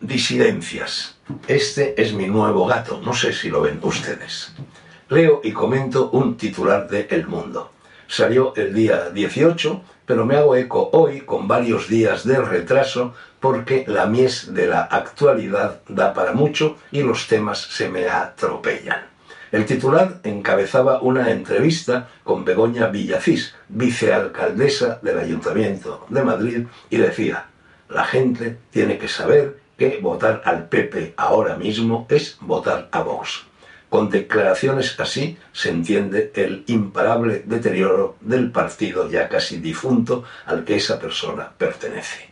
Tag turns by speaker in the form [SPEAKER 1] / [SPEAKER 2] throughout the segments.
[SPEAKER 1] Disidencias. Este es mi nuevo gato, no sé si lo ven ustedes. Leo y comento un titular de El Mundo. Salió el día 18, pero me hago eco hoy con varios días de retraso porque la mies de la actualidad da para mucho y los temas se me atropellan. El titular encabezaba una entrevista con Begoña Villacís, vicealcaldesa del Ayuntamiento de Madrid, y decía, la gente tiene que saber que votar al PP ahora mismo es votar a Vox. Con declaraciones así se entiende el imparable deterioro del partido ya casi difunto al que esa persona pertenece.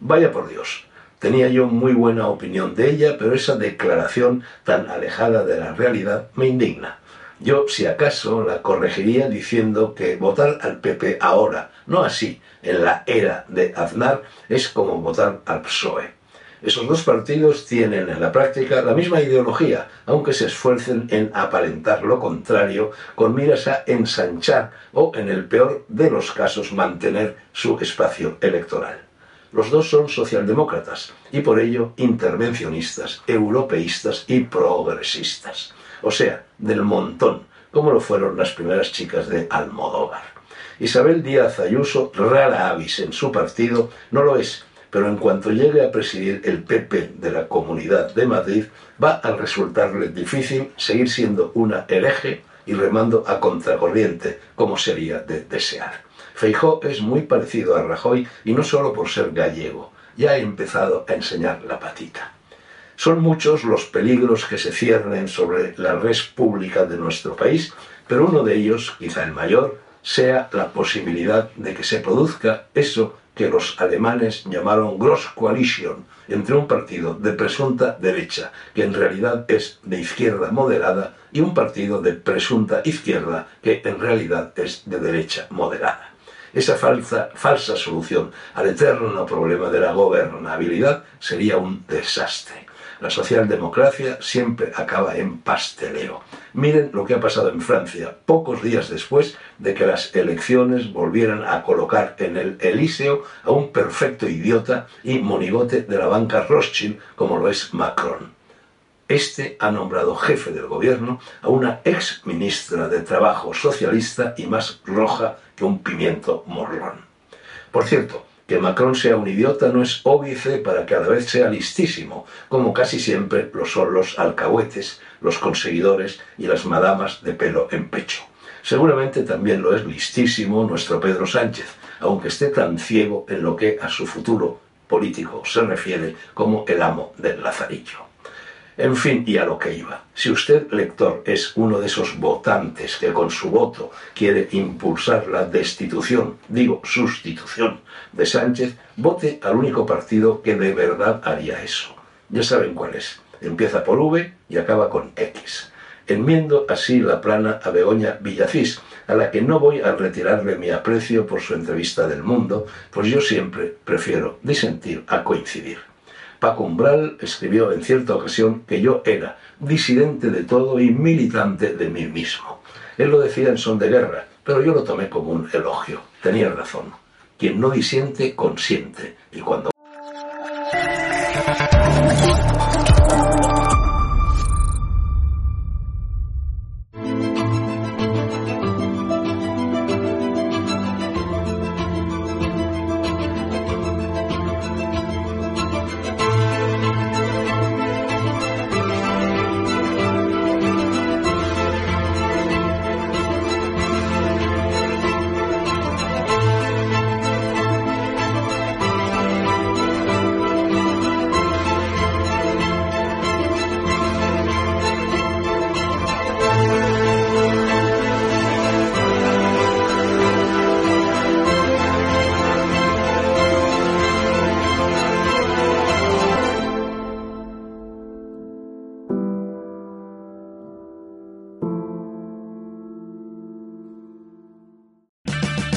[SPEAKER 1] Vaya por Dios, tenía yo muy buena opinión de ella, pero esa declaración tan alejada de la realidad me indigna. Yo, si acaso, la corregiría diciendo que votar al PP ahora, no así, en la era de Aznar, es como votar al PSOE. Esos dos partidos tienen en la práctica la misma ideología, aunque se esfuercen en aparentar lo contrario con miras a ensanchar o, en el peor de los casos, mantener su espacio electoral. Los dos son socialdemócratas y por ello intervencionistas, europeístas y progresistas. O sea, del montón, como lo fueron las primeras chicas de Almodóvar. Isabel Díaz Ayuso, rara avis en su partido, no lo es, pero en cuanto llegue a presidir el PP de la Comunidad de Madrid, va a resultarle difícil seguir siendo una hereje y remando a contracorriente, como sería de desear. Feijó es muy parecido a Rajoy y no solo por ser gallego, ya ha empezado a enseñar la patita. Son muchos los peligros que se ciernen sobre la red pública de nuestro país, pero uno de ellos, quizá el mayor, sea la posibilidad de que se produzca eso que los alemanes llamaron Gross Coalition entre un partido de presunta derecha, que en realidad es de izquierda moderada, y un partido de presunta izquierda, que en realidad es de derecha moderada. Esa falsa, solución al eterno problema de la gobernabilidad sería un desastre. La socialdemocracia siempre acaba en pasteleo. Miren lo que ha pasado en Francia, pocos días después de que las elecciones volvieran a colocar en el Elíseo a un perfecto idiota y monigote de la banca Rothschild como lo es Macron. Este ha nombrado jefe del gobierno a una ex ministra de Trabajo socialista y más roja que un pimiento morrón. Por cierto, que Macron sea un idiota no es óbice para que a la vez sea listísimo, como casi siempre lo son los alcahuetes, los conseguidores y las madamas de pelo en pecho. Seguramente también lo es listísimo nuestro Pedro Sánchez, aunque esté tan ciego en lo que a su futuro político se refiere como el amo del lazarillo. En fin, y a lo que iba. Si usted, lector, es uno de esos votantes que con su voto quiere impulsar la destitución, digo sustitución, de Sánchez, vote al único partido que de verdad haría eso. Ya saben cuál es. Empieza por V y acaba con X. Enmiendo así la plana a Begoña Villacís, a la que no voy a retirarle mi aprecio por su entrevista del mundo, pues yo siempre prefiero disentir a coincidir. Paco Umbral escribió en cierta ocasión que yo era disidente de todo y militante de mí mismo. Él lo decía en son de guerra, pero yo lo tomé como un elogio. Tenía razón. Quien no disiente, consiente. Y cuando